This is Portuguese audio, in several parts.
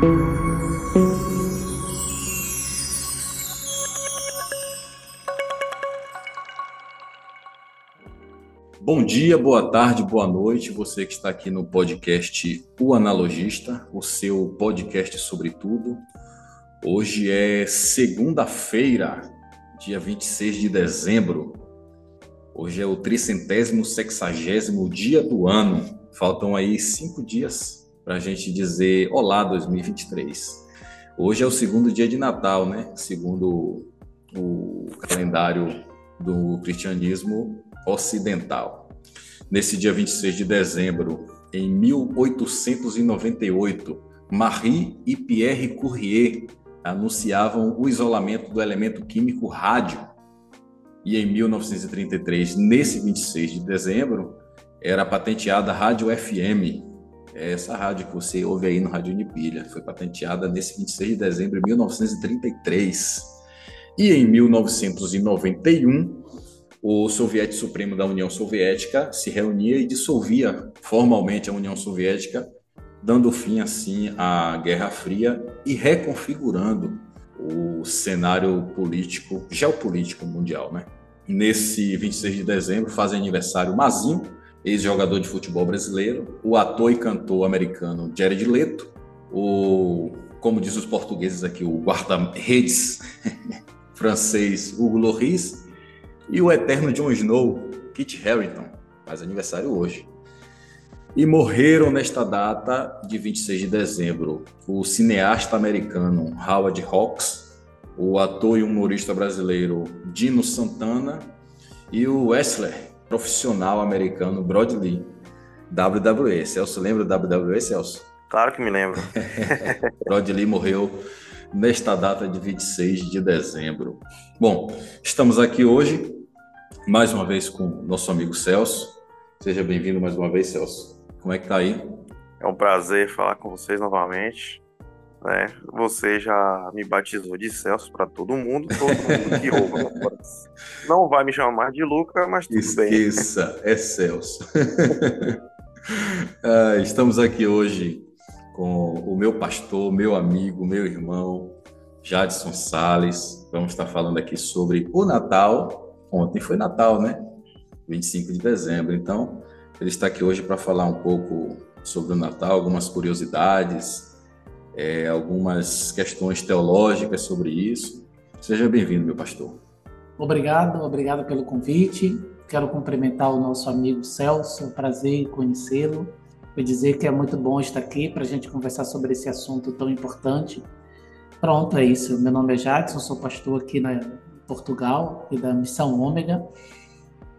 Bom dia, boa tarde, boa noite, você que está aqui no podcast O Analogista, o seu podcast sobre tudo. Hoje é segunda-feira, dia 26 de dezembro. Hoje é o tricentésimo sexagésimo dia do ano. Faltam aí cinco dias para a gente dizer Olá 2023. Hoje é o segundo dia de Natal, né? Segundo o calendário do cristianismo ocidental. Nesse dia 26 de dezembro, em 1898, Marie e Pierre Curie anunciavam o isolamento do elemento químico rádio. E em 1933, nesse 26 de dezembro, era patenteada a Rádio FM. É essa rádio que você ouve aí no Rádio Unipilha foi patenteada nesse 26 de dezembro de 1933. E em 1991, o Soviético Supremo da União Soviética se reunia e dissolvia formalmente a União Soviética, dando fim assim à Guerra Fria e reconfigurando o cenário político, geopolítico mundial, né? Nesse 26 de dezembro faz aniversário Mazinho, ex-jogador de futebol brasileiro, o ator e cantor americano Jared Leto, o, como diz os portugueses aqui, o guarda-redes francês Hugo Lloris e o eterno Jon Snow, Kit Harington, faz aniversário hoje. E morreram nesta data de 26 de dezembro o cineasta americano Howard Hawks, o ator e humorista brasileiro Dino Santana e o wrestler profissional americano Brody Lee. WWE. Celso, lembra da WWE, Celso? Claro que me lembro. Brody Lee morreu nesta data de 26 de dezembro. Bom, estamos aqui hoje mais uma vez com o nosso amigo Celso. Seja bem-vindo mais uma vez, Celso. Como é que tá aí? É um prazer falar com vocês novamente. É, você já me batizou de Celso para todo mundo, todo mundo que ouve. Não vai me chamar de Luca, mas tudo Esqueça, bem. Esqueça, é Celso. ah, estamos aqui hoje com o meu pastor, meu amigo, meu irmão, Jadson Sales. Vamos estar falando aqui sobre o Natal Ontem foi Natal, né? 25 de dezembro. Então, ele está aqui hoje para falar um pouco sobre o Natal, algumas curiosidades, é, algumas questões teológicas sobre isso. Seja bem-vindo, meu pastor. Obrigado, obrigado pelo convite. Quero cumprimentar o nosso amigo Celso, é um prazer conhecê-lo. Vou dizer que é muito bom estar aqui para a gente conversar sobre esse assunto tão importante. Pronto, é isso. Meu nome é Jadson, sou pastor aqui na Portugal e da Missão Ômega.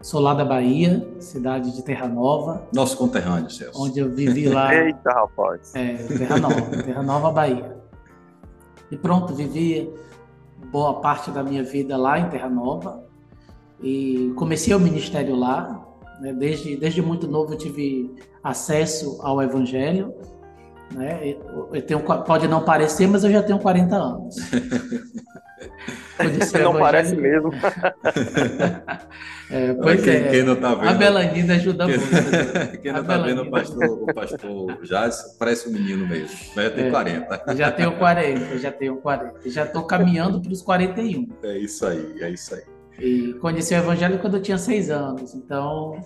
Sou lá da Bahia, cidade de Terra Nova. Nosso conterrâneo, Celso. Onde eu vivi lá. Eita, rapaz. É, Terra Nova, Terra Nova, Bahia. E pronto, vivi boa parte da minha vida lá em Terra Nova. E comecei o ministério lá. Né? Desde, desde muito novo eu tive acesso ao Evangelho. Né? Eu tenho, pode não parecer, mas eu já tenho 40 anos. não parece mesmo. é, pois quem, é. Quem não tá vendo, a Belanina ajuda quem, muito. Quem não está vendo o pastor, o pastor parece um menino mesmo. Mas já tem É. 40. Já tenho 40, já tenho 40. Já estou caminhando para os 41. É isso aí, é isso aí. E conheci o Evangelho quando eu tinha seis anos. Então,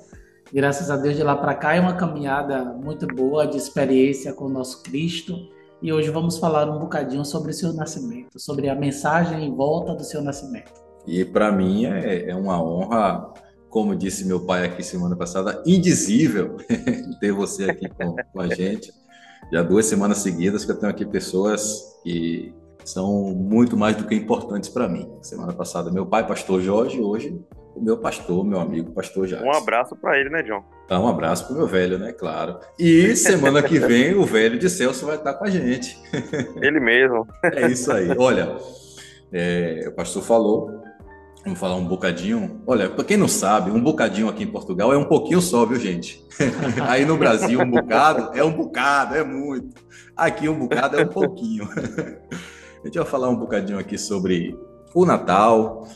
graças a Deus, de lá para cá é uma caminhada muito boa de experiência com o nosso Cristo. E hoje vamos falar um bocadinho sobre o seu nascimento, sobre a mensagem em volta do seu nascimento. E para mim é, é uma honra, como disse meu pai aqui semana passada, indizível ter você aqui com, com a gente. Já duas semanas seguidas que eu tenho aqui pessoas que são muito mais do que importantes para mim. Semana passada, meu pai, pastor Jorge, hoje o meu pastor, meu amigo, pastor Jacques. Um abraço para ele, né, John? Tá, um abraço pro meu velho, né? Claro. E semana que vem o velho de Celso vai estar com a gente. Ele mesmo. É isso aí. Olha, é, o pastor falou, vamos falar um bocadinho. Olha, para quem não sabe, um bocadinho aqui em Portugal é um pouquinho só, viu, gente? Aí no Brasil, um bocado é um bocado, é muito. Aqui um bocado é um pouquinho. A gente vai falar um bocadinho aqui sobre o Natal.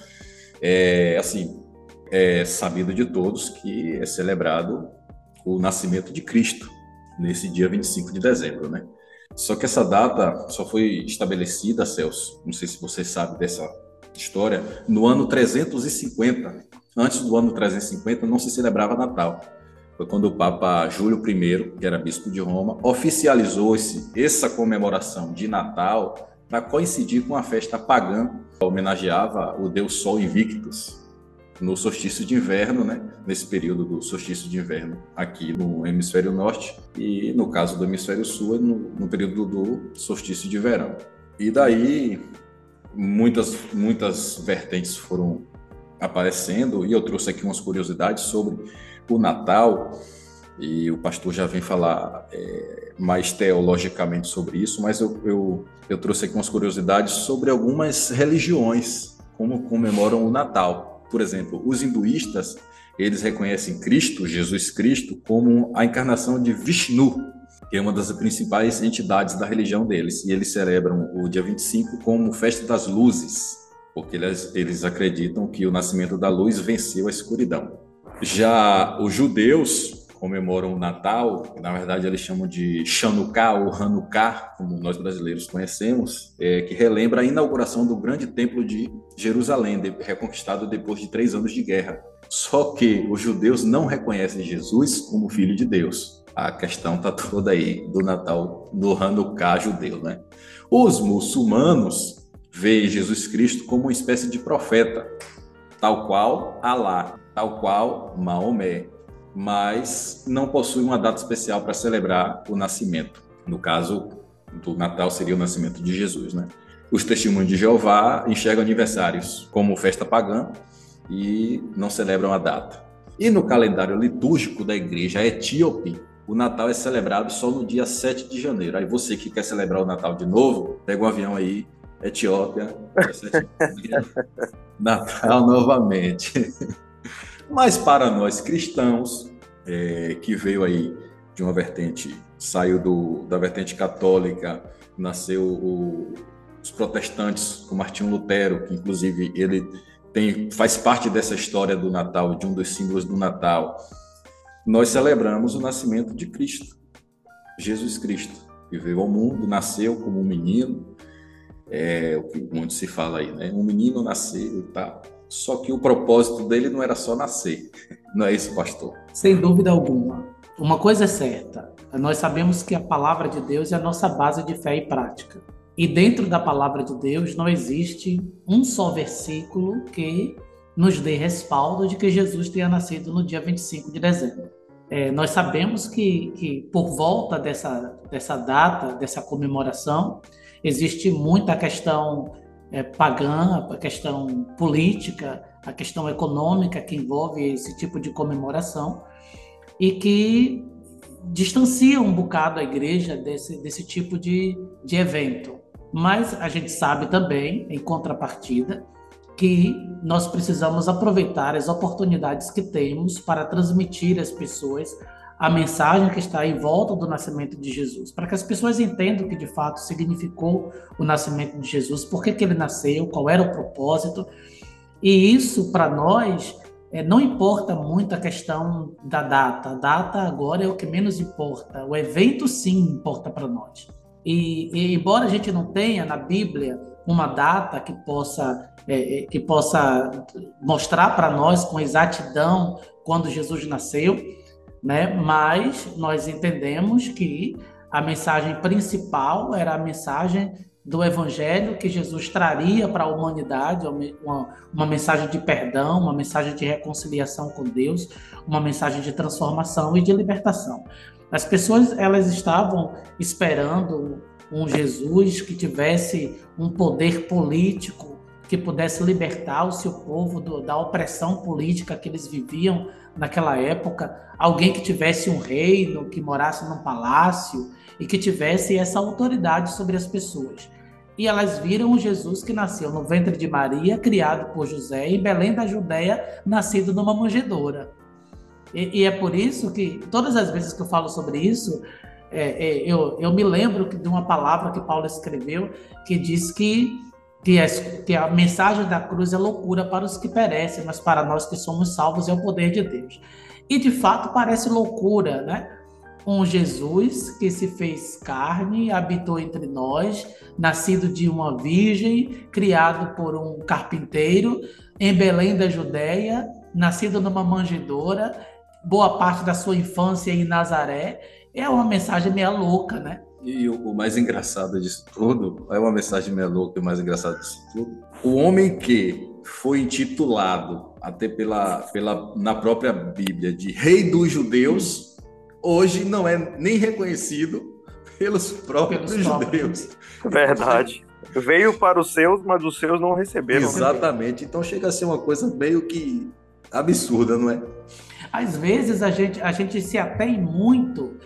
É, assim, é sabido de todos que é celebrado o nascimento de Cristo nesse dia 25 de dezembro, né? Só que essa data só foi estabelecida, Celso, não sei se você sabe dessa história, no ano 350. Antes do ano 350 não se celebrava Natal. Foi quando o Papa Júlio I, que era bispo de Roma, oficializou esse, essa comemoração de Natal para coincidir com a festa pagã que homenageava o deus Sol Invictus, no solstício de inverno, né? nesse período do solstício de inverno aqui no hemisfério norte e no caso do hemisfério sul no, no período do solstício de verão. E daí muitas muitas vertentes foram aparecendo e eu trouxe aqui umas curiosidades sobre o Natal e o pastor já vem falar é, mais teologicamente sobre isso, mas eu, eu, eu trouxe aqui umas curiosidades sobre algumas religiões como comemoram o Natal. Por exemplo, os hinduístas, eles reconhecem Cristo, Jesus Cristo, como a encarnação de Vishnu, que é uma das principais entidades da religião deles. E eles celebram o dia 25 como festa das luzes, porque eles, eles acreditam que o nascimento da luz venceu a escuridão. Já os judeus comemoram o Natal, que na verdade eles chamam de Chanukah ou Hanukkah, como nós brasileiros conhecemos, é, que relembra a inauguração do grande templo de Jerusalém, reconquistado depois de três anos de guerra. Só que os judeus não reconhecem Jesus como filho de Deus. A questão está toda aí do Natal, do Hanukkah judeu, né? Os muçulmanos veem Jesus Cristo como uma espécie de profeta, tal qual Alá, tal qual Maomé, mas não possui uma data especial para celebrar o nascimento. No caso do Natal seria o nascimento de Jesus, né? Os testemunhos de Jeová enxergam aniversários como festa pagã e não celebram a data. E no calendário litúrgico da igreja etíope, o Natal é celebrado só no dia 7 de janeiro. Aí você que quer celebrar o Natal de novo, pega um avião aí, Etiópia, Natal novamente. Mas para nós cristãos, é, que veio aí de uma vertente, saiu do, da vertente católica, nasceu o, os protestantes, o Martinho Lutero, que inclusive ele tem, faz parte dessa história do Natal, de um dos símbolos do Natal. Nós celebramos o nascimento de Cristo, Jesus Cristo, que veio ao mundo, nasceu como um menino, é o que muito se fala aí, né? Um menino nasceu e tal. Só que o propósito dele não era só nascer. Não é isso, pastor? Sem dúvida alguma. Uma coisa é certa: nós sabemos que a palavra de Deus é a nossa base de fé e prática. E dentro da palavra de Deus não existe um só versículo que nos dê respaldo de que Jesus tenha nascido no dia 25 de dezembro. É, nós sabemos que, que por volta dessa, dessa data, dessa comemoração, existe muita questão é, pagã, a questão política, a questão econômica que envolve esse tipo de comemoração e que distancia um bocado a igreja desse, desse tipo de, de evento. Mas a gente sabe também, em contrapartida, que nós precisamos aproveitar as oportunidades que temos para transmitir às pessoas a mensagem que está em volta do nascimento de Jesus, para que as pessoas entendam o que de fato significou o nascimento de Jesus, por que, que ele nasceu, qual era o propósito. E isso, para nós, é, não importa muito a questão da data. A data agora é o que menos importa. O evento, sim, importa para nós. E, e, embora a gente não tenha na Bíblia uma data que possa, é, é que possa mostrar para nós com exatidão quando Jesus nasceu, né? Mas nós entendemos que a mensagem principal era a mensagem do evangelho que Jesus traria para a humanidade, uma, uma mensagem de perdão, uma mensagem de reconciliação com Deus, uma mensagem de transformação e de libertação. As pessoas elas estavam esperando um Jesus que tivesse um poder político que pudesse libertar o seu povo do, da opressão política que eles viviam naquela época, alguém que tivesse um reino, que morasse num palácio e que tivesse essa autoridade sobre as pessoas. E elas viram o Jesus que nasceu no ventre de Maria, criado por José, em Belém da Judéia, nascido numa manjedoura. E, e é por isso que, todas as vezes que eu falo sobre isso, é, é, eu, eu me lembro de uma palavra que Paulo escreveu que diz que que, é, que a mensagem da cruz é loucura para os que perecem, mas para nós que somos salvos é o poder de Deus. E de fato parece loucura, né? um Jesus que se fez carne, habitou entre nós, nascido de uma virgem, criado por um carpinteiro em Belém da Judéia, nascido numa manjedoura, boa parte da sua infância em Nazaré. É uma mensagem meio louca, né? E o, mais engraçado disso tudo, é uma mensagem meio louca e o mais engraçado disso tudo. O homem que foi intitulado até pela, pela na própria Bíblia de Rei dos Judeus, hoje não é nem reconhecido pelos próprios pelos judeus. Verdade. Veio para os seus, mas os seus não receberam. Exatamente. Então chega a ser uma coisa meio que absurda, não é? Às vezes a gente, a gente se atém muito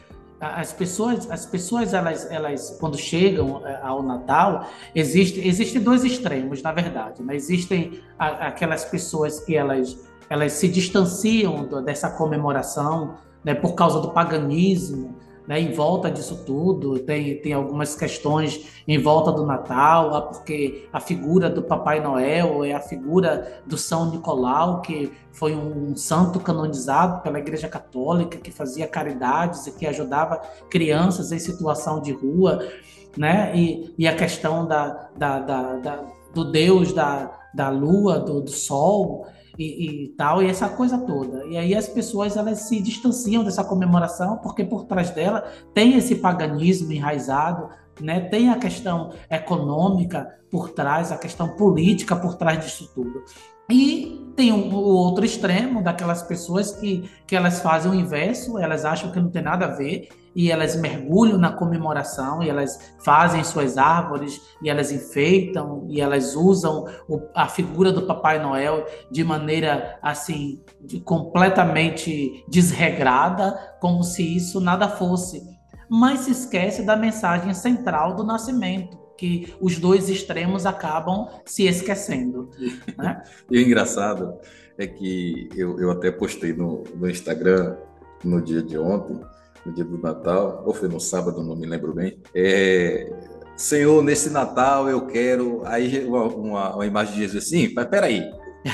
as pessoas, as pessoas elas, elas quando chegam é, ao Natal, existe, existem dois extremos, na verdade. Né? Existem aquelas pessoas que elas, elas se distanciam dessa comemoração, né, por causa do paganismo, né, em volta disso tudo, tem, tem algumas questões em volta do Natal, porque a figura do Papai Noel é a figura do São Nicolau, que foi um santo canonizado pela Igreja Católica, que fazia caridades e que ajudava crianças em situação de rua, né, e, e a questão da, da, da, da do Deus da, da lua, do, do sol, e, e, tal, e essa coisa toda. E aí as pessoas elas se distanciam dessa comemoração porque por trás dela tem esse paganismo enraizado, né? Tem a questão econômica por trás, a questão política por trás disso tudo. E tem o, o outro extremo daquelas pessoas que, que elas fazem o inverso, elas acham que não tem nada a ver e elas mergulham na comemoração e elas fazem suas árvores e elas enfeitam e elas usam o, a figura do Papai Noel de maneira assim de, completamente desregrada, como se isso nada fosse. Mas se esquece da mensagem central do nascimento, que os dois extremos acabam se esquecendo. Né? e o engraçado é que eu, eu até postei no, no Instagram no dia de ontem no dia do Natal, ou foi no sábado, não me lembro bem. É, Senhor, nesse Natal eu quero. Aí uma, uma, uma imagem de Jesus assim, mas peraí,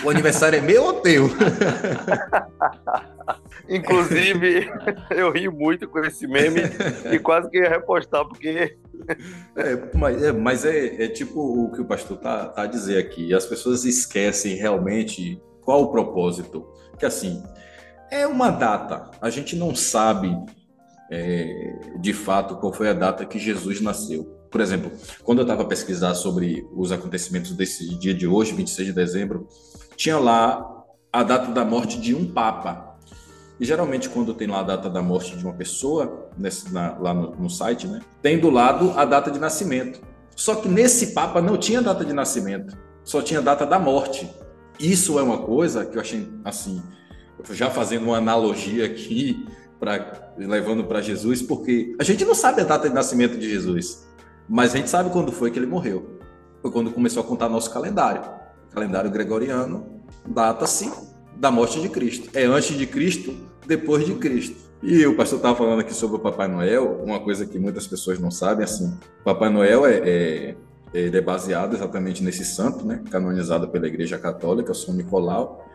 o aniversário é meu ou teu? Inclusive, eu ri muito com esse meme e quase que ia repostar, porque. É, mas é, mas é, é tipo o que o pastor tá, tá a dizer aqui. As pessoas esquecem realmente qual o propósito. Que assim, é uma data. A gente não sabe é, de fato qual foi a data que Jesus nasceu. Por exemplo, quando eu estava pesquisar sobre os acontecimentos desse dia de hoje, 26 de dezembro, tinha lá a data da morte de um papa. E geralmente, quando tem lá a data da morte de uma pessoa, nesse, na, lá no, no, site, né, tem do lado a data de nascimento. Só que nesse papa não tinha data de nascimento, só tinha data da morte. Isso é uma coisa que eu achei assim, já fazendo uma analogia aqui, pra, levando para Jesus, porque a gente não sabe a data de nascimento de Jesus, mas a gente sabe quando foi que ele morreu. Foi quando começou a contar nosso calendário. calendário gregoriano data-se da morte de Cristo. É antes de Cristo, depois de Cristo. E o pastor estava falando aqui sobre o Papai Noel, uma coisa que muitas pessoas não sabem, assim, Papai Noel é, é, ele é baseado exatamente nesse santo, né, canonizado pela Igreja Católica, São Nicolau,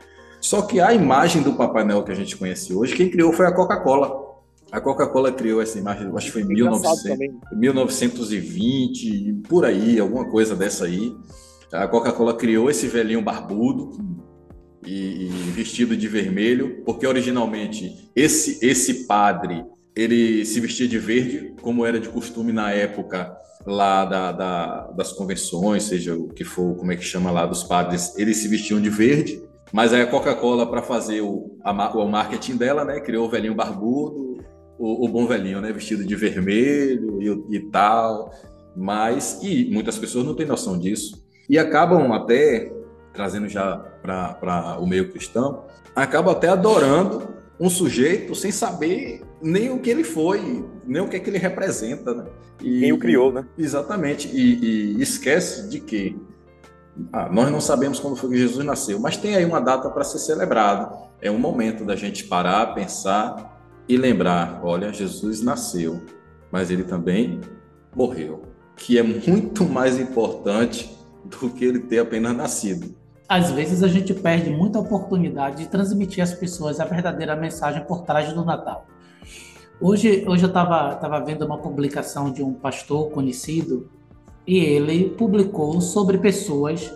só que a imagem do Papai Noel que a gente conhece hoje, quem criou foi a Coca-Cola. A Coca-Cola criou essa imagem, acho que foi em 1920, por aí, alguma coisa dessa aí. A Coca-Cola criou esse velhinho barbudo e, e, vestido de vermelho, porque originalmente esse, esse padre ele se vestia de verde, como era de costume na época lá da, da, das convenções, seja o que for, como é que chama lá, dos padres, eles se vestiam de verde. Mas aí a Coca-Cola, para fazer o, a, o marketing dela, né, criou o velhinho barbudo, o, o bom velhinho, né, vestido de vermelho e, e tal. Mas, e muitas pessoas não têm noção disso. E acabam até, trazendo já para o meio cristão, acabam até adorando um sujeito sem saber nem o que ele foi, nem o que, é que ele representa. Né? E, Quem o criou, né? Exatamente. E, e esquece de que ah, nós não sabemos quando foi que Jesus nasceu, mas tem aí uma data para ser celebrado. É um momento da gente parar, pensar e lembrar: olha, Jesus nasceu, mas ele também morreu, que é muito mais importante do que ele ter apenas nascido. Às vezes a gente perde muita oportunidade de transmitir às pessoas a verdadeira mensagem por trás do Natal. Hoje, hoje eu estava tava vendo uma publicação de um pastor conhecido e ele publicou sobre pessoas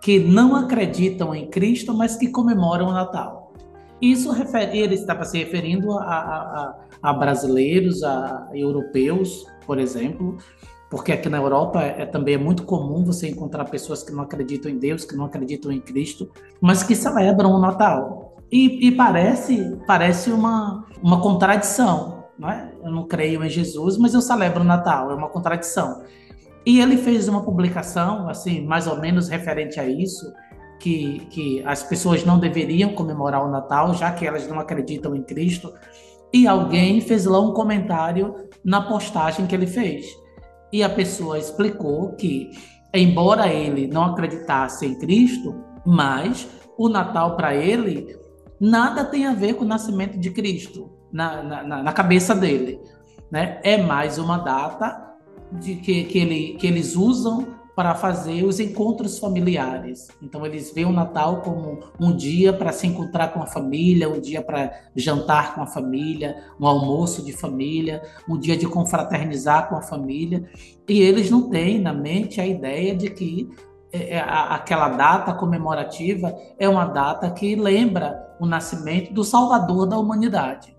que não acreditam em Cristo, mas que comemoram o Natal. Isso refere, ele estava se referindo a, a, a brasileiros, a europeus, por exemplo, porque aqui na Europa é, também é muito comum você encontrar pessoas que não acreditam em Deus, que não acreditam em Cristo, mas que celebram o Natal. E, e parece, parece uma, uma contradição. Não é? Eu não creio em Jesus, mas eu celebro o Natal. É uma contradição. E ele fez uma publicação, assim, mais ou menos referente a isso, que, que as pessoas não deveriam comemorar o Natal, já que elas não acreditam em Cristo. E alguém fez lá um comentário na postagem que ele fez. E a pessoa explicou que, embora ele não acreditasse em Cristo, mas o Natal para ele nada tem a ver com o nascimento de Cristo na, na, na cabeça dele. Né? É mais uma data de que, que, ele, que eles usam para fazer os encontros familiares. Então, eles veem o Natal como um dia para se encontrar com a família, um dia para jantar com a família, um almoço de família, um dia de confraternizar com a família. E eles não têm na mente a ideia de que é, é, aquela data comemorativa é uma data que lembra o nascimento do Salvador da humanidade.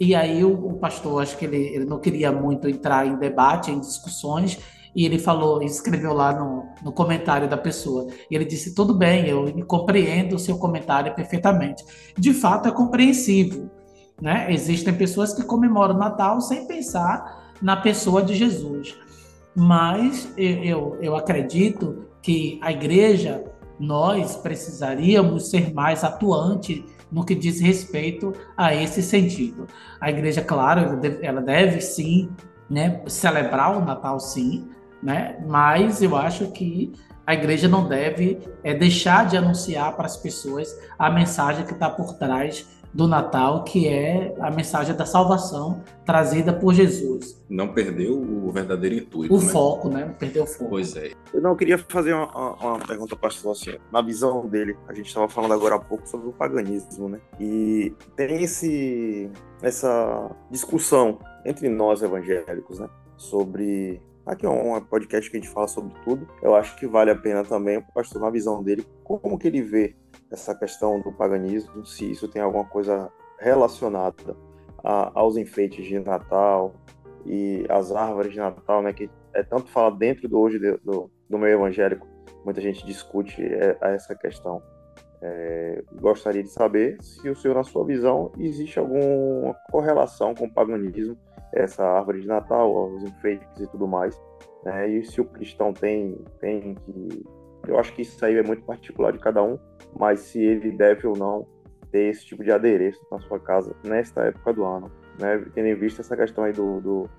E aí o, o pastor, acho que ele, ele não queria muito entrar em debate, em discussões, e ele falou, escreveu lá no, no comentário da pessoa. E ele disse: tudo bem, eu compreendo o seu comentário perfeitamente. De fato, é compreensível. Né? Existem pessoas que comemoram o Natal sem pensar na pessoa de Jesus. Mas eu, eu, eu acredito que a igreja, nós precisaríamos ser mais atuante no que diz respeito a esse sentido. A igreja, claro, ela deve, sim né, celebrar o Natal, sim, né? Mas eu acho que a igreja não deve é, deixar de anunciar para as pessoas a mensagem que está por trás do Natal, que é a mensagem da salvação trazida por Jesus. Não perdeu o verdadeiro intuito. O né? foco, né? Não perdeu o foco. Pois é. Eu não queria fazer uma, uma pergunta para o assim, na visão dele, a gente estava falando agora há pouco sobre o paganismo, né? E tem esse, essa discussão entre nós evangélicos, né? Sobre Aqui é um podcast que a gente fala sobre tudo. Eu acho que vale a pena também o pastor, na visão dele, como que ele vê essa questão do paganismo, se isso tem alguma coisa relacionada a, aos enfeites de Natal e as árvores de Natal, né? Que é tanto fala dentro do hoje do, do meio evangélico, muita gente discute é, essa questão. É, gostaria de saber se o senhor, na sua visão, existe alguma correlação com o paganismo essa árvore de Natal, os enfeites e tudo mais. Né? E se o cristão tem, tem que. Eu acho que isso aí é muito particular de cada um, mas se ele deve ou não ter esse tipo de adereço na sua casa nesta época do ano, né? tendo em vista essa questão aí do, do,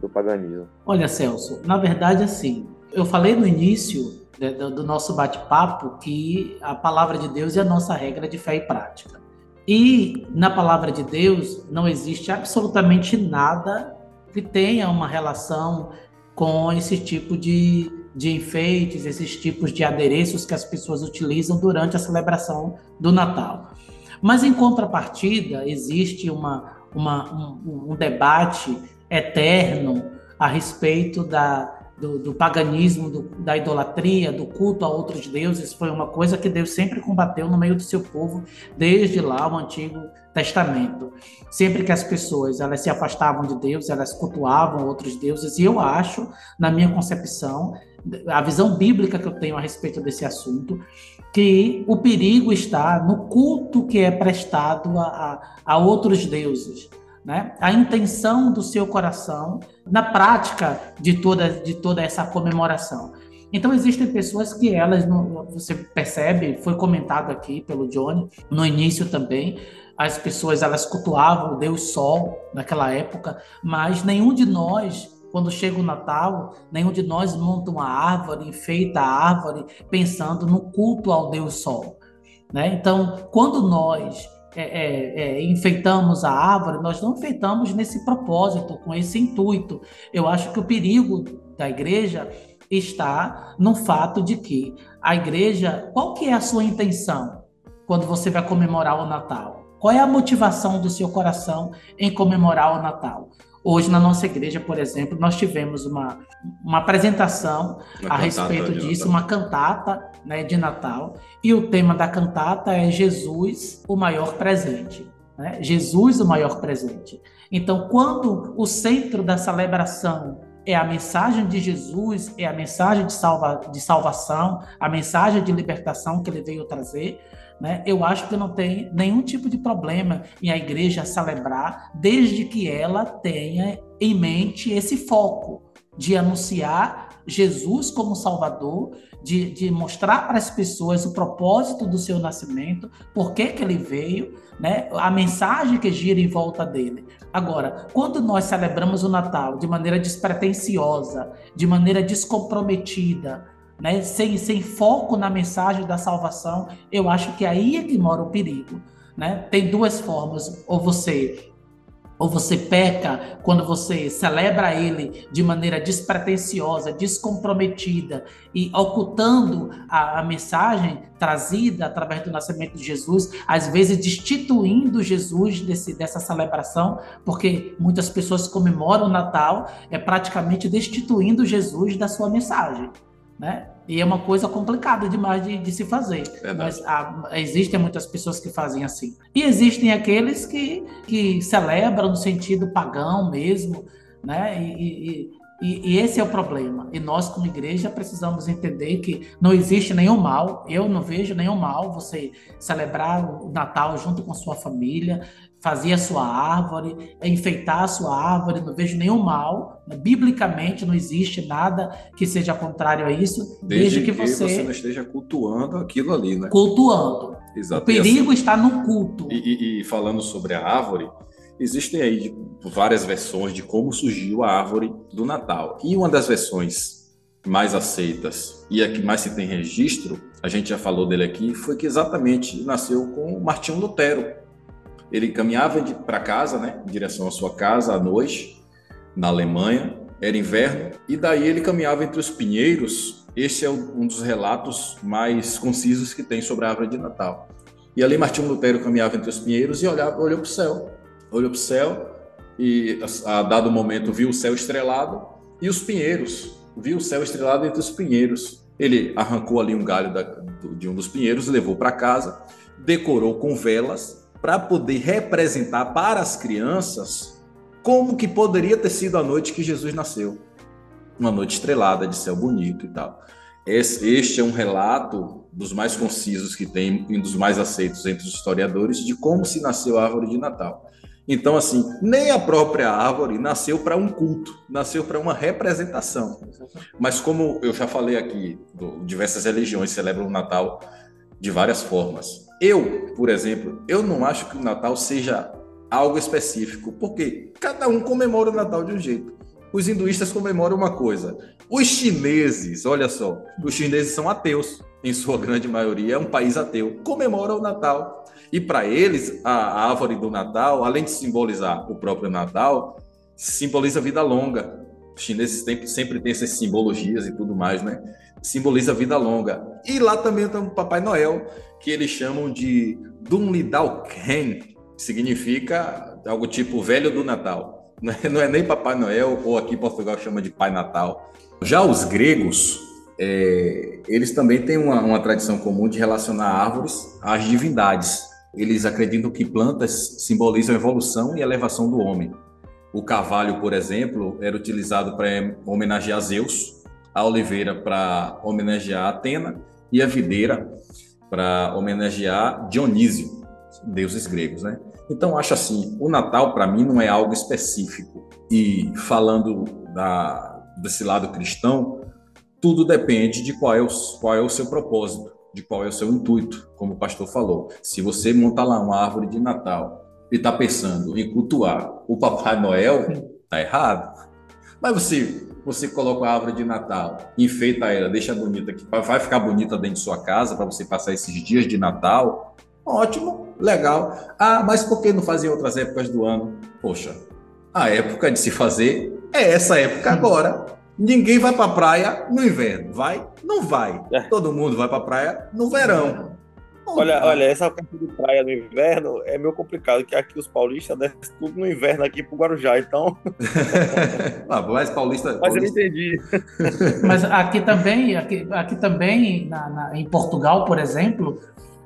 do paganismo. Olha, Celso, na verdade, assim, eu falei no início do nosso bate-papo que a palavra de Deus é a nossa regra de fé e prática. E na palavra de Deus não existe absolutamente nada que tenha uma relação com esse tipo de, de enfeites, esses tipos de adereços que as pessoas utilizam durante a celebração do Natal. Mas em contrapartida, existe uma, uma um, um debate eterno a respeito da, do, do paganismo, do, da idolatria, do culto a outros deuses, foi uma coisa que Deus sempre combateu no meio do seu povo, desde lá o Antigo Testamento. Sempre que as pessoas elas se afastavam de Deus, elas cultuavam outros deuses, e eu acho, na minha concepção, a visão bíblica que eu tenho a respeito desse assunto, que o perigo está no culto que é prestado a, a, a outros deuses né? a intenção do seu coração na prática de toda, de toda essa comemoração. Então existem pessoas que elas, você percebe, foi comentado aqui pelo Johnny no início também, as pessoas elas cultuavam o Deus Sol naquela época, mas nenhum de nós quando chega o Natal, nenhum de nós monta uma árvore, enfeita a árvore pensando no culto ao Deus Sol. Né? Então, quando nós é, é, é, enfeitamos a árvore, nós não enfeitamos nesse propósito, com esse intuito. Eu acho que o perigo da igreja está no fato de que a igreja, qual que é a sua intenção quando você vai comemorar o Natal? Qual é a motivação do seu coração em comemorar o Natal? Hoje, na nossa igreja, por exemplo, nós tivemos uma, uma apresentação uma a respeito disso, uma cantata né, de Natal, e o tema da cantata é Jesus, o maior presente. Né? Jesus, o maior presente. Então, quando o centro da celebração é a mensagem de Jesus, é a mensagem de, salva, de salvação, a mensagem de libertação que ele veio trazer, né? Eu acho que não tem nenhum tipo de problema em a igreja celebrar, desde que ela tenha em mente esse foco de anunciar Jesus como Salvador, de, de mostrar para as pessoas o propósito do seu nascimento, por que, que ele veio, né? a mensagem que gira em volta dele. Agora, quando nós celebramos o Natal de maneira despretensiosa, de maneira descomprometida, né? sem, sem foco na mensagem da salvação, eu acho que aí é que mora o perigo. Né? Tem duas formas, ou você ou você peca quando você celebra ele de maneira despretensiosa, descomprometida e ocultando a, a, mensagem trazida através do nascimento de Jesus, às vezes destituindo Jesus desse, dessa celebração, porque muitas pessoas comemoram o Natal é praticamente destituindo Jesus da sua mensagem. Né? E é uma coisa complicada demais de, de se fazer. Verdade. Mas há, existem muitas pessoas que fazem assim. E existem aqueles que, que celebram no sentido pagão mesmo, né? E, e, e, e, esse é o problema. E nós, como igreja, precisamos entender que não existe nenhum mal. Eu não vejo nenhum mal você celebrar o Natal junto com sua família, fazer a sua árvore, enfeitar a sua árvore. Não vejo nenhum mal. Biblicamente, não existe nada que seja contrário a isso, desde, desde que, que você... você não esteja cultuando aquilo ali, né? Cultuando. Exato. O perigo assim, está no culto. E, e, e falando sobre a árvore, Existem aí várias versões de como surgiu a árvore do Natal. E uma das versões mais aceitas e a que mais se tem registro, a gente já falou dele aqui, foi que exatamente nasceu com Martinho Lutero. Ele caminhava para casa, né, em direção à sua casa à noite, na Alemanha, era inverno, e daí ele caminhava entre os pinheiros. Esse é um dos relatos mais concisos que tem sobre a árvore de Natal. E ali Martinho Lutero caminhava entre os pinheiros e olhava, olhou para o céu olhou para o céu e, a dado momento, viu o céu estrelado e os pinheiros. Viu o céu estrelado entre os pinheiros. Ele arrancou ali um galho da, de um dos pinheiros, levou para casa, decorou com velas para poder representar para as crianças como que poderia ter sido a noite que Jesus nasceu. Uma noite estrelada, de céu bonito e tal. Este é um relato dos mais concisos que tem e dos mais aceitos entre os historiadores de como se nasceu a árvore de Natal. Então, assim, nem a própria árvore nasceu para um culto, nasceu para uma representação. Mas, como eu já falei aqui, diversas religiões celebram o Natal de várias formas. Eu, por exemplo, eu não acho que o Natal seja algo específico, porque cada um comemora o Natal de um jeito. Os hinduístas comemoram uma coisa. Os chineses, olha só, os chineses são ateus, em sua grande maioria, é um país ateu, comemoram o Natal e para eles, a árvore do Natal, além de simbolizar o próprio Natal, simboliza vida longa. Os chineses sempre, sempre têm essas simbologias e tudo mais, né? Simboliza vida longa. E lá também tem o Papai Noel, que eles chamam de Dunlidao Ken, que significa algo tipo velho do Natal. Não é nem Papai Noel, ou aqui em Portugal chama de Pai Natal. Já os gregos, é, eles também têm uma, uma tradição comum de relacionar árvores às divindades. Eles acreditam que plantas simbolizam a evolução e elevação do homem. O carvalho, por exemplo, era utilizado para homenagear Zeus, a oliveira para homenagear Atena e a videira para homenagear Dionísio, deuses gregos, né? Então acho assim, o Natal para mim não é algo específico. E falando da, desse lado cristão, tudo depende de qual é o, qual é o seu propósito de qual é o seu intuito, como o pastor falou. Se você montar lá uma árvore de Natal e está pensando em cultuar o Papai Noel, tá errado. Mas você, você coloca a árvore de Natal, enfeita ela, deixa bonita, que vai ficar bonita dentro de sua casa para você passar esses dias de Natal. Ótimo, legal. Ah, mas por que não fazer outras épocas do ano? Poxa, a época de se fazer é essa época agora. Ninguém vai para a praia no inverno, vai? Não vai. É. Todo mundo vai para a praia no verão. Olha, olha, essa parte de praia no inverno é meio complicado, que aqui os paulistas descem tudo no inverno aqui pro Guarujá, então. ah, mas paulista. Mas paulista... eu entendi. Mas aqui também, aqui, aqui também, na, na, em Portugal, por exemplo,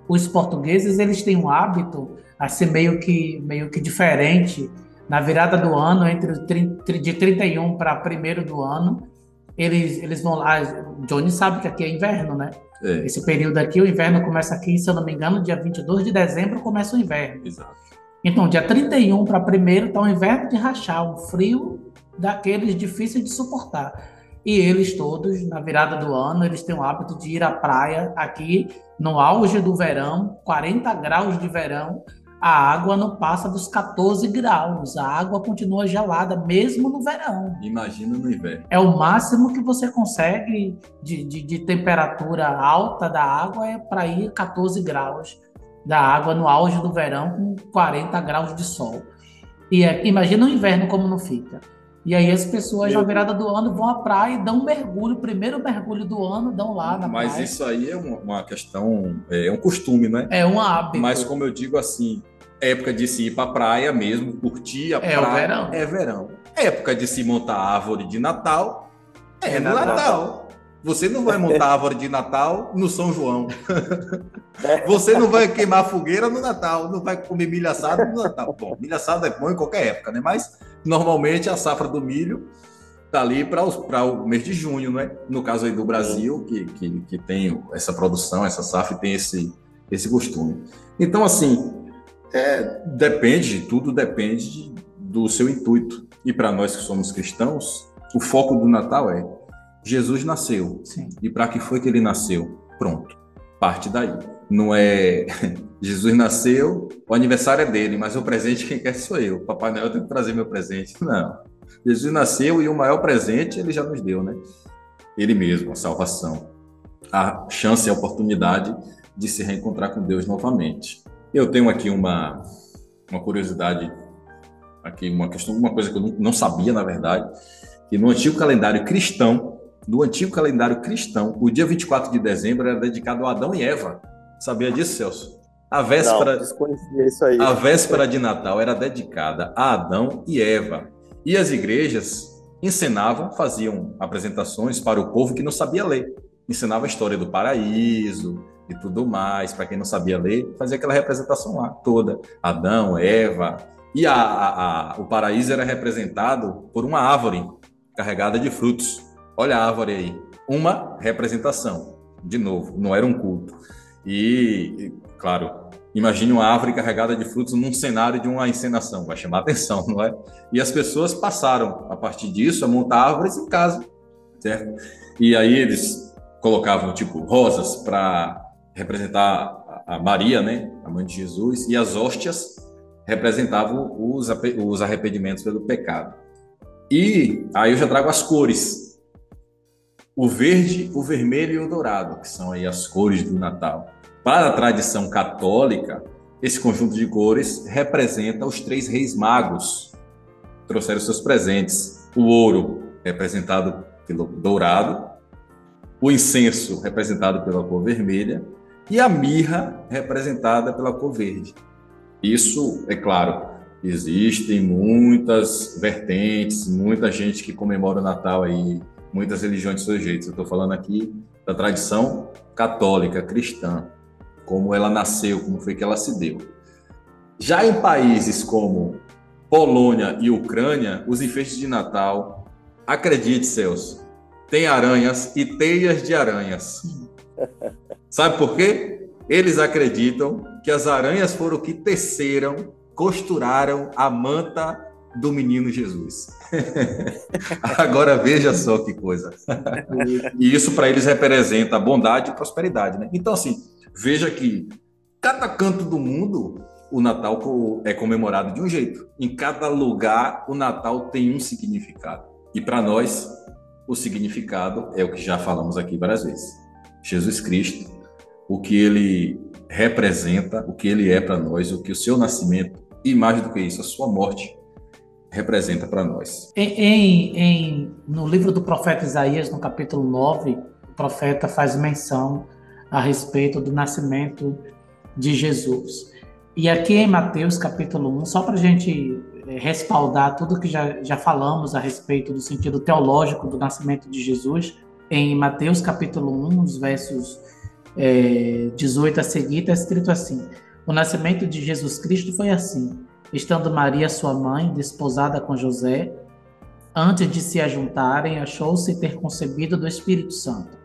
os portugueses eles têm um hábito a ser meio que, meio que diferente. Na virada do ano, entre de 31 para 1 do ano, eles, eles vão lá. Johnny sabe que aqui é inverno, né? É. Esse período aqui, o inverno começa aqui, se eu não me engano, dia 22 de dezembro começa o inverno. Exato. Então, dia 31 para 1 está o inverno de rachar, um frio daqueles difíceis de suportar. E eles todos, na virada do ano, eles têm o hábito de ir à praia aqui no auge do verão, 40 graus de verão, a água não passa dos 14 graus. A água continua gelada, mesmo no verão. Imagina no inverno. É o máximo que você consegue de, de, de temperatura alta da água é para ir 14 graus da água no auge do verão, com 40 graus de sol. E é, imagina o inverno como não fica. E aí as pessoas Meu... na virada do ano vão à praia e dão um mergulho, primeiro mergulho do ano, dão lá na Mas praia. isso aí é uma questão, é um costume, né? É um hábito. Mas como eu digo assim, época de se ir para praia mesmo, curtir a é praia. É o verão. É verão. Época de se montar árvore de Natal é, é no Natal. Natal. Você não vai montar árvore de Natal no São João. Você não vai queimar fogueira no Natal, não vai comer milho assado no Natal. Bom, milho assado é bom em qualquer época, né? Mas normalmente a safra do milho tá ali para o mês de junho, né? No caso aí do Brasil, que, que, que tem essa produção, essa safra tem esse, esse costume. Então, assim, é, depende, tudo depende do seu intuito. E para nós que somos cristãos, o foco do Natal é Jesus nasceu. Sim. E para que foi que ele nasceu? Pronto. Parte daí. Não é Jesus nasceu, o aniversário é dele, mas o presente quem quer sou eu. Papai Noel tem que trazer meu presente. Não. Jesus nasceu e o maior presente ele já nos deu, né? Ele mesmo, a salvação. A chance e a oportunidade de se reencontrar com Deus novamente. Eu tenho aqui uma, uma curiosidade, aqui uma questão, uma coisa que eu não sabia, na verdade, que no antigo calendário cristão, do antigo calendário cristão, o dia 24 de dezembro era dedicado a Adão e Eva. Sabia disso, Celso? A véspera, Não, a véspera de Natal era dedicada a Adão e Eva. E as igrejas ensinavam, faziam apresentações para o povo que não sabia ler. Ensinava a história do paraíso e tudo mais. Para quem não sabia ler, fazia aquela representação lá toda. Adão, Eva. E a, a, a, o paraíso era representado por uma árvore carregada de frutos. Olha a árvore aí. Uma representação. De novo, não era um culto. E, claro, imagine uma árvore carregada de frutos num cenário de uma encenação. Vai chamar atenção, não é? E as pessoas passaram, a partir disso, a montar árvores em casa, certo? E aí eles colocavam, tipo, rosas para representar a Maria, né? A mãe de Jesus. E as hóstias representavam os, os arrependimentos pelo pecado. E aí eu já trago as cores o verde, o vermelho e o dourado, que são aí as cores do Natal. Para a tradição católica, esse conjunto de cores representa os três reis magos. Trouxeram seus presentes. O ouro, representado pelo dourado, o incenso, representado pela cor vermelha, e a mirra, representada pela cor verde. Isso, é claro, existem muitas vertentes, muita gente que comemora o Natal aí muitas religiões de seus jeitos. Eu estou falando aqui da tradição católica, cristã, como ela nasceu, como foi que ela se deu. Já em países como Polônia e Ucrânia, os enfeites de Natal, acredite, Celso, tem aranhas e teias de aranhas. Sabe por quê? Eles acreditam que as aranhas foram que teceram, costuraram a manta do menino Jesus. Agora veja só que coisa. e isso para eles representa bondade e prosperidade, né? Então assim, veja que cada canto do mundo o Natal é comemorado de um jeito. Em cada lugar o Natal tem um significado. E para nós o significado é o que já falamos aqui várias vezes. Jesus Cristo, o que ele representa, o que ele é para nós, o que o seu nascimento e mais do que isso, a sua morte representa para nós. Em, em, no livro do profeta Isaías, no capítulo 9, o profeta faz menção a respeito do nascimento de Jesus. E aqui em Mateus capítulo 1, só para a gente é, respaldar tudo que já, já falamos a respeito do sentido teológico do nascimento de Jesus, em Mateus capítulo 1, os versos é, 18 a seguir, está escrito assim: O nascimento de Jesus Cristo foi assim. Estando Maria, sua mãe, desposada com José, antes de se ajuntarem, achou-se ter concebido do Espírito Santo.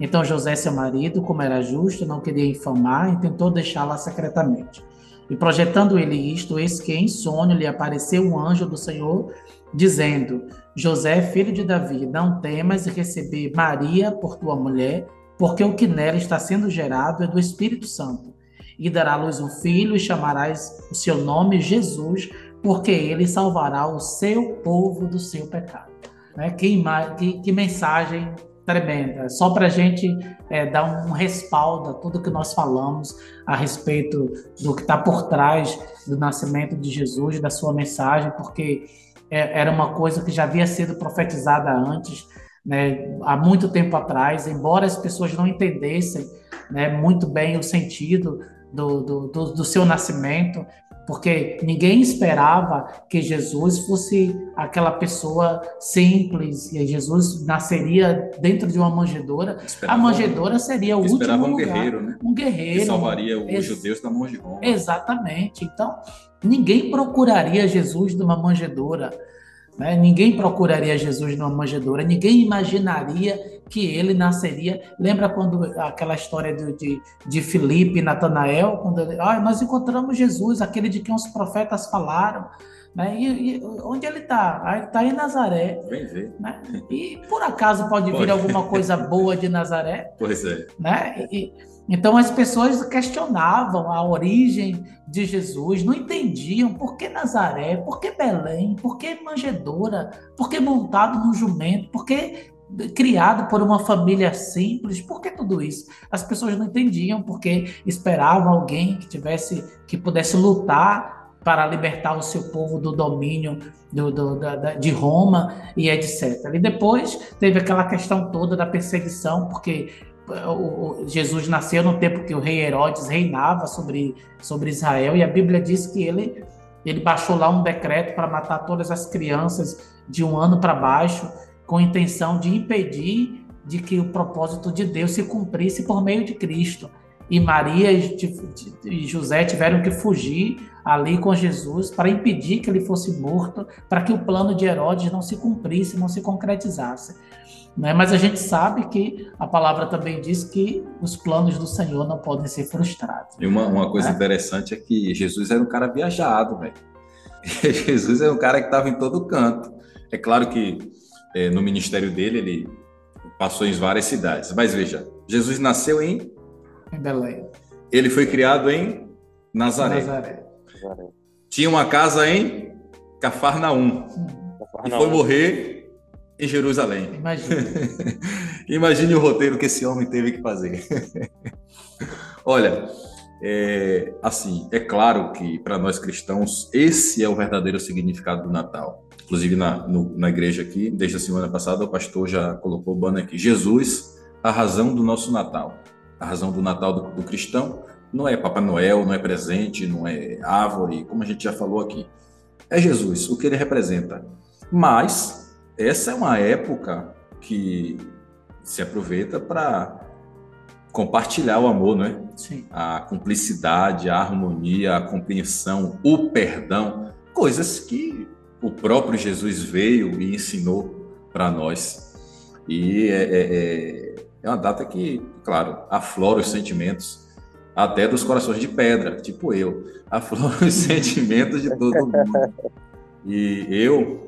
Então José, seu marido, como era justo, não queria infamar e tentou deixá-la secretamente. E projetando ele isto, eis que em sonho lhe apareceu um anjo do Senhor, dizendo: José, filho de Davi, não temas receber Maria por tua mulher, porque o que nela está sendo gerado é do Espírito Santo. E dará à luz um filho, e chamarás o seu nome Jesus, porque ele salvará o seu povo do seu pecado. Né? Que, que, que mensagem tremenda. Só para a gente é, dar um respaldo a tudo que nós falamos a respeito do que está por trás do nascimento de Jesus, da sua mensagem, porque é, era uma coisa que já havia sido profetizada antes, né, há muito tempo atrás, embora as pessoas não entendessem né, muito bem o sentido do, do, do, do seu nascimento, porque ninguém esperava que Jesus fosse aquela pessoa simples, e Jesus nasceria dentro de uma manjedoura. Esperava, a manjedoura seria o último esperava um lugar, guerreiro, né? Um guerreiro. Que salvaria os judeus da mão de Roma. Exatamente. Então, ninguém procuraria Jesus numa manjedoura. Né? Ninguém procuraria Jesus numa manjedoura, ninguém imaginaria que ele nasceria. Lembra quando aquela história de, de, de Filipe e Natanael, quando ele, ah, nós encontramos Jesus, aquele de quem os profetas falaram. Né? E, e onde ele está? Está em Nazaré. Vem ver. Né? E por acaso pode, pode vir alguma coisa boa de Nazaré? Pois é. Né? E, então as pessoas questionavam a origem de Jesus, não entendiam por que Nazaré, por que Belém, por que manjedoura, por que montado num jumento, por que criado por uma família simples, por que tudo isso? As pessoas não entendiam porque esperavam alguém que tivesse, que pudesse lutar para libertar o seu povo do domínio do, do, da, de Roma e etc. E depois teve aquela questão toda da perseguição, porque o, Jesus nasceu no tempo que o rei Herodes reinava sobre, sobre Israel e a Bíblia diz que ele, ele baixou lá um decreto para matar todas as crianças de um ano para baixo, com intenção de impedir de que o propósito de Deus se cumprisse por meio de Cristo. E Maria e José tiveram que fugir ali com Jesus para impedir que ele fosse morto, para que o plano de Herodes não se cumprisse, não se concretizasse. Né? Mas a gente sabe que a palavra também diz que os planos do Senhor não podem ser frustrados. E uma, uma coisa né? interessante é que Jesus era um cara viajado, velho. Jesus era um cara que estava em todo canto. É claro que é, no ministério dele ele passou em várias cidades. Mas veja, Jesus nasceu em, em Belém. Ele foi criado em Nazaré. Nazaré. Tinha uma casa em Cafarnaum. Hum. E foi morrer em Jerusalém. Imagine. Imagine o roteiro que esse homem teve que fazer. Olha, é, assim, é claro que para nós cristãos esse é o verdadeiro significado do Natal. Inclusive na, no, na igreja aqui, desde a semana passada, o pastor já colocou o banner aqui. Jesus, a razão do nosso Natal. A razão do Natal do, do cristão não é Papai Noel, não é presente, não é árvore, como a gente já falou aqui. É Jesus, o que ele representa. Mas essa é uma época que se aproveita para compartilhar o amor, não é? Sim. A cumplicidade, a harmonia, a compreensão, o perdão, coisas que o próprio Jesus veio e ensinou para nós. E é, é, é, é, uma data que, claro, aflora os sentimentos até dos corações de pedra, tipo eu, aflora os sentimentos de todo mundo. E eu,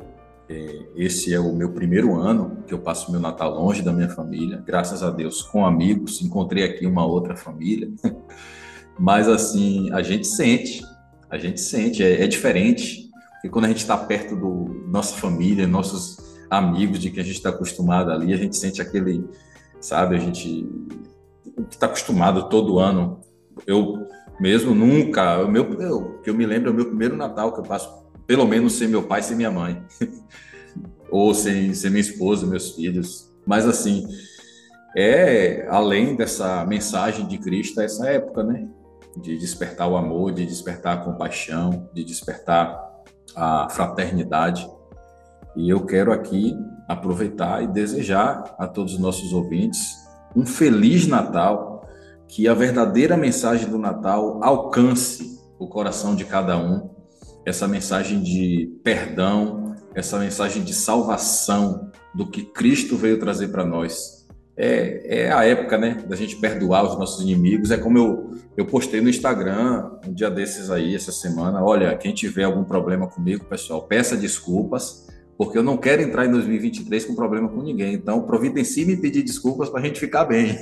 é, esse é o meu primeiro ano que eu passo meu Natal longe da minha família, graças a Deus, com amigos. Encontrei aqui uma outra família, mas assim, a gente sente, a gente sente, é, é diferente. Porque quando a gente está perto do nossa família, nossos amigos, de que a gente está acostumado ali, a gente sente aquele, sabe, a gente está acostumado todo ano. Eu mesmo nunca, o meu, eu, que eu me lembro, é o meu primeiro Natal que eu passo pelo menos sem meu pai, sem minha mãe, ou sem, sem minha esposa, meus filhos. Mas assim, é além dessa mensagem de Cristo, essa época, né? de despertar o amor, de despertar a compaixão, de despertar a fraternidade. E eu quero aqui aproveitar e desejar a todos os nossos ouvintes um feliz Natal, que a verdadeira mensagem do Natal alcance o coração de cada um, essa mensagem de perdão, essa mensagem de salvação do que Cristo veio trazer para nós é, é a época, né, da gente perdoar os nossos inimigos. É como eu, eu postei no Instagram um dia desses aí, essa semana. Olha, quem tiver algum problema comigo, pessoal, peça desculpas, porque eu não quero entrar em 2023 com problema com ninguém. Então, providencie me pedir desculpas para a gente ficar bem.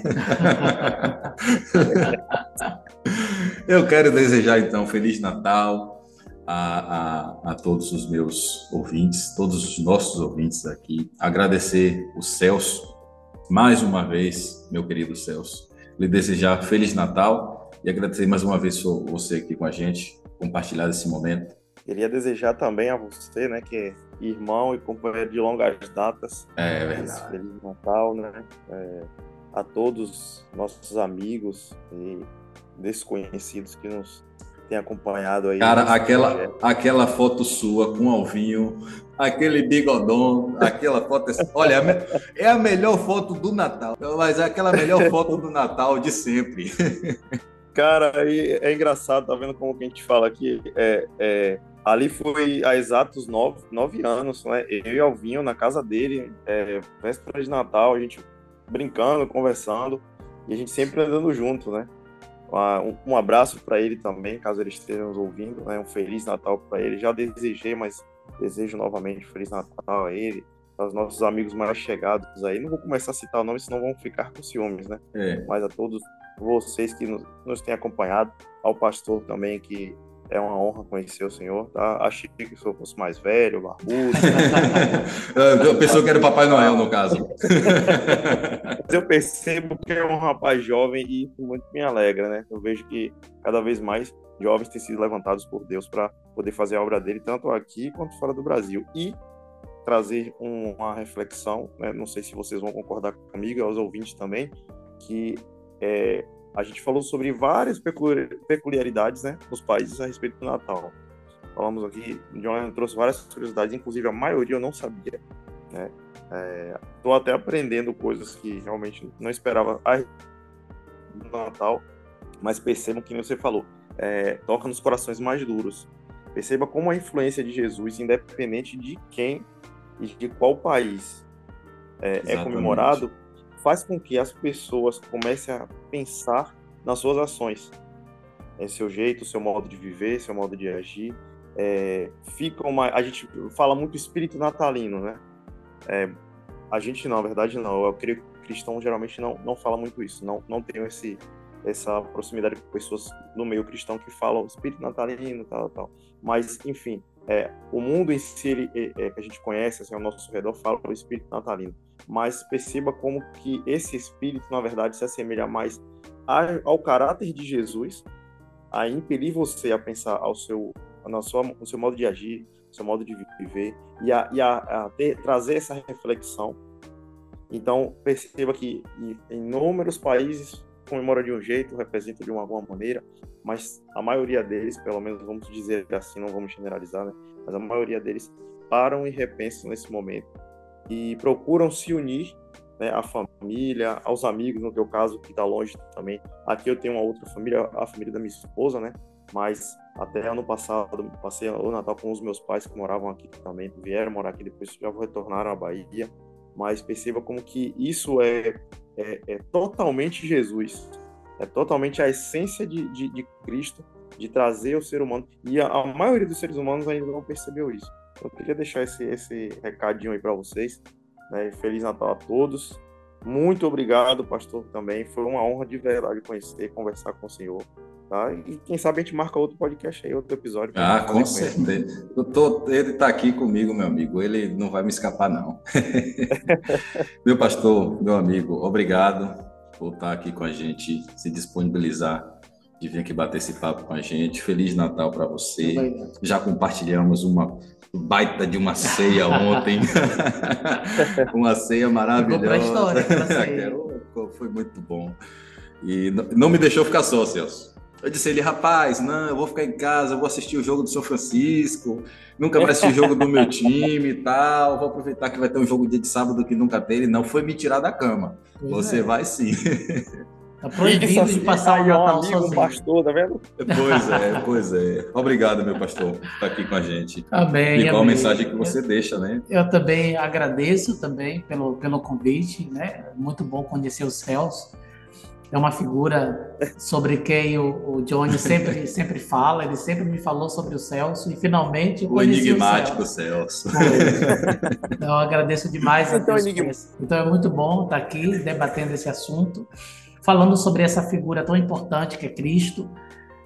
eu quero desejar, então, Feliz Natal. A, a, a, todos os meus ouvintes, todos os nossos ouvintes aqui, agradecer o Celso mais uma vez, meu querido Celso, lhe desejar Feliz Natal e agradecer mais uma vez você aqui com a gente, compartilhar esse momento. Queria desejar também a você, né, que irmão e companheiro de longas datas. É verdade. Feliz Natal, né? É, a todos nossos amigos e desconhecidos que nos têm acompanhado aí. Cara, aquela, aquela foto sua com o Alvinho aquele bigodão, aquela foto. Olha, é, é a melhor foto do Natal, mas é aquela melhor foto do Natal de sempre. Cara, é engraçado, tá vendo como que a gente fala aqui? É, é, ali foi há exatos nove, nove anos, né? Eu e Alvinho na casa dele, é, véspera de Natal, a gente brincando, conversando, e a gente sempre andando junto, né? Um, um abraço para ele também, caso ele esteja nos ouvindo, né? Um Feliz Natal para ele. Já desejei, mas Desejo novamente Feliz Natal a ele, aos nossos amigos mais chegados aí. Não vou começar a citar o nome, senão vão ficar com ciúmes, né? É. Mas a todos vocês que nos, nos têm acompanhado, ao pastor também, que é uma honra conhecer o senhor, tá? Achei que o senhor fosse mais velho, barbudo. a pessoa que era o Papai Noel, no caso. eu percebo que é um rapaz jovem e isso muito me alegra, né? Eu vejo que cada vez mais jovens têm sido levantados por Deus para poder fazer a obra dele, tanto aqui quanto fora do Brasil. E trazer uma reflexão, né? não sei se vocês vão concordar comigo, aos ouvintes também, que é, a gente falou sobre várias peculiaridades né, nos países a respeito do Natal. Falamos aqui, John trouxe várias curiosidades, inclusive a maioria eu não sabia. Estou é, até aprendendo coisas que realmente não esperava no Natal, mas percebam que você falou, é, toca nos corações mais duros. Perceba como a influência de Jesus, independente de quem e de qual país é, é comemorado, faz com que as pessoas comecem a pensar nas suas ações, é seu jeito, seu modo de viver, seu modo de agir. É, fica uma, a gente fala muito espírito natalino, né? É, a gente não, na verdade não. Eu creio que cristão geralmente não, não fala muito isso. Não, não tenho esse, essa proximidade com pessoas no meio cristão que falam espírito natalino, tal, tal. Mas, enfim, é, o mundo em si ele, é, é, que a gente conhece, assim, ao nosso redor, fala o espírito natalino. Mas perceba como que esse espírito, na verdade, se assemelha mais ao caráter de Jesus, a impelir você a pensar ao seu, na sua, no seu modo de agir, seu modo de viver, e a, e a, a ter, trazer essa reflexão. Então, perceba que em inúmeros países comemora de um jeito, representa de uma alguma maneira, mas a maioria deles, pelo menos vamos dizer assim, não vamos generalizar, né? mas a maioria deles param e repensam nesse momento e procuram se unir né, à família, aos amigos, no teu caso, que está longe também. Aqui eu tenho uma outra família, a família da minha esposa, né? Mas até ano passado, passei o Natal com os meus pais que moravam aqui também, vieram morar aqui depois, já retornaram à Bahia. Mas perceba como que isso é é, é totalmente Jesus, é totalmente a essência de, de, de, Cristo, de trazer o ser humano. E a, a, maioria dos seres humanos ainda não percebeu isso. Eu queria deixar esse, esse recadinho aí para vocês. Né? Feliz Natal a todos. Muito obrigado, pastor, também. Foi uma honra de verdade conhecer, conversar com o senhor. Tá? E quem sabe a gente marca outro podcast aí, outro episódio. Ah, com certeza. Tô, ele está aqui comigo, meu amigo. Ele não vai me escapar, não. meu pastor, meu amigo, obrigado por estar aqui com a gente, se disponibilizar de vir aqui bater esse papo com a gente. Feliz Natal para você. Já compartilhamos uma baita de uma ceia ontem. uma ceia maravilhosa. Ficou pra história, pra ceia. Foi muito bom. E não me deixou ficar só, Celso. Eu disse ele, rapaz, não, eu vou ficar em casa, eu vou assistir o jogo do São Francisco, nunca vai assistir o jogo do meu time e tal, vou aproveitar que vai ter um jogo dia de sábado que nunca tem. Ele não foi me tirar da cama. Pois Você é. vai sim. Tá proibido de passar o Natal amigo, sozinho. pastor, tá vendo? Pois é, pois é. Obrigado, meu pastor, por estar aqui com a gente. Amém. E qual a mensagem que você deixa, né? Eu também agradeço também pelo, pelo convite, né? Muito bom conhecer os céus é uma figura sobre quem o, o Johnny sempre, sempre fala, ele sempre me falou sobre o Celso e finalmente o enigmático o Celso. Celso. Então, eu agradeço demais a então, então é muito bom estar aqui debatendo esse assunto, falando sobre essa figura tão importante que é Cristo,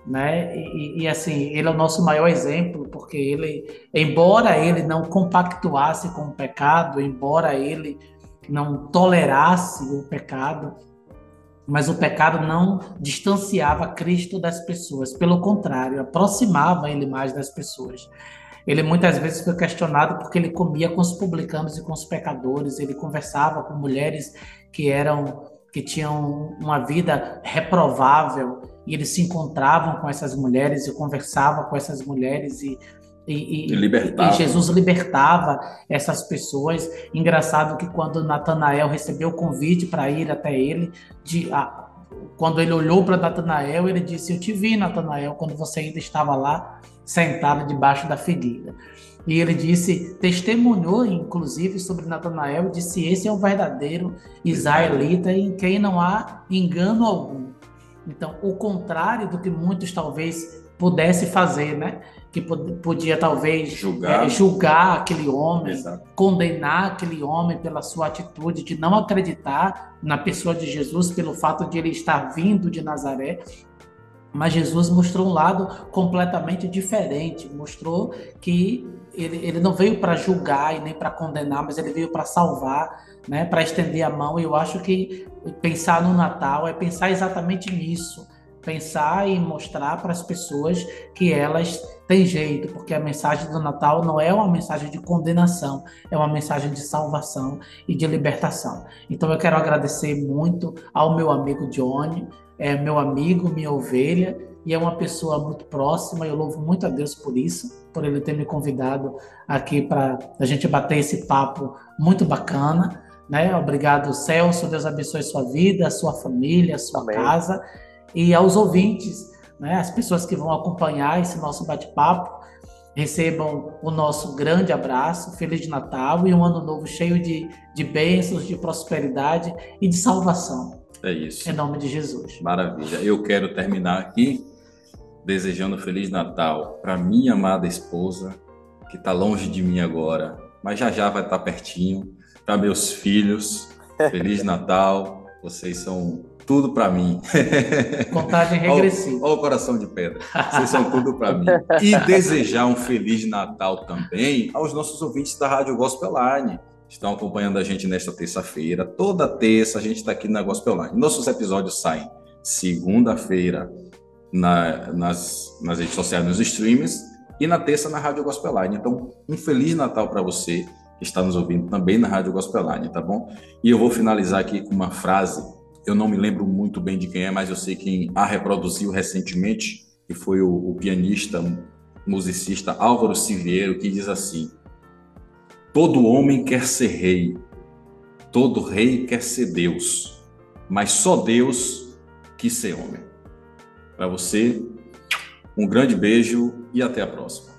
né? E, e, assim, ele é o nosso maior exemplo, porque ele, embora ele não compactuasse com o pecado, embora ele não tolerasse o pecado, mas o pecado não distanciava Cristo das pessoas, pelo contrário, aproximava ele mais das pessoas. Ele muitas vezes foi questionado porque ele comia com os publicanos e com os pecadores, ele conversava com mulheres que eram que tinham uma vida reprovável e eles se encontravam com essas mulheres e conversava com essas mulheres e e, e, e, Jesus libertava essas pessoas. Engraçado que quando Natanael recebeu o convite para ir até ele, de, a, quando ele olhou para Natanael, ele disse: Eu te vi, Natanael, quando você ainda estava lá sentado debaixo da figueira. E ele disse, testemunhou inclusive sobre Natanael, disse: Esse é o verdadeiro israelita em quem não há engano algum. Então, o contrário do que muitos talvez pudesse fazer, né? Que podia talvez julgar, é, julgar aquele homem, Exato. condenar aquele homem pela sua atitude de não acreditar na pessoa de Jesus pelo fato de ele estar vindo de Nazaré. Mas Jesus mostrou um lado completamente diferente, mostrou que ele, ele não veio para julgar e nem para condenar, mas ele veio para salvar, né, para estender a mão. E eu acho que pensar no Natal é pensar exatamente nisso pensar e mostrar para as pessoas que elas têm jeito, porque a mensagem do Natal não é uma mensagem de condenação, é uma mensagem de salvação e de libertação. Então eu quero agradecer muito ao meu amigo Johnny, é meu amigo, minha ovelha, e é uma pessoa muito próxima, eu louvo muito a Deus por isso, por ele ter me convidado aqui para a gente bater esse papo muito bacana. Né? Obrigado, Celso. Deus abençoe sua vida, sua família, sua Amém. casa e aos ouvintes, né, as pessoas que vão acompanhar esse nosso bate-papo, recebam o nosso grande abraço, Feliz Natal e um ano novo cheio de, de bênçãos, de prosperidade e de salvação. É isso. Em nome de Jesus. Maravilha. Eu quero terminar aqui desejando Feliz Natal para minha amada esposa, que está longe de mim agora, mas já já vai estar tá pertinho, para meus filhos. Feliz Natal. Vocês são tudo para mim. Contagem regressiva. Olha o coração de pedra. Vocês são tudo para mim. E desejar um Feliz Natal também aos nossos ouvintes da Rádio Gospel Line. Estão acompanhando a gente nesta terça-feira. Toda terça a gente está aqui na Gospel Line. Nossos episódios saem segunda-feira na, nas, nas redes sociais, nos streams, e na terça na Rádio Gospel Line. Então, um Feliz Natal para você que está nos ouvindo também na Rádio Gospel Line, tá bom? E eu vou finalizar aqui com uma frase eu não me lembro muito bem de quem é, mas eu sei quem a reproduziu recentemente, que foi o, o pianista, musicista Álvaro Siviero, que diz assim: Todo homem quer ser rei, todo rei quer ser Deus, mas só Deus quis ser homem. Para você, um grande beijo e até a próxima.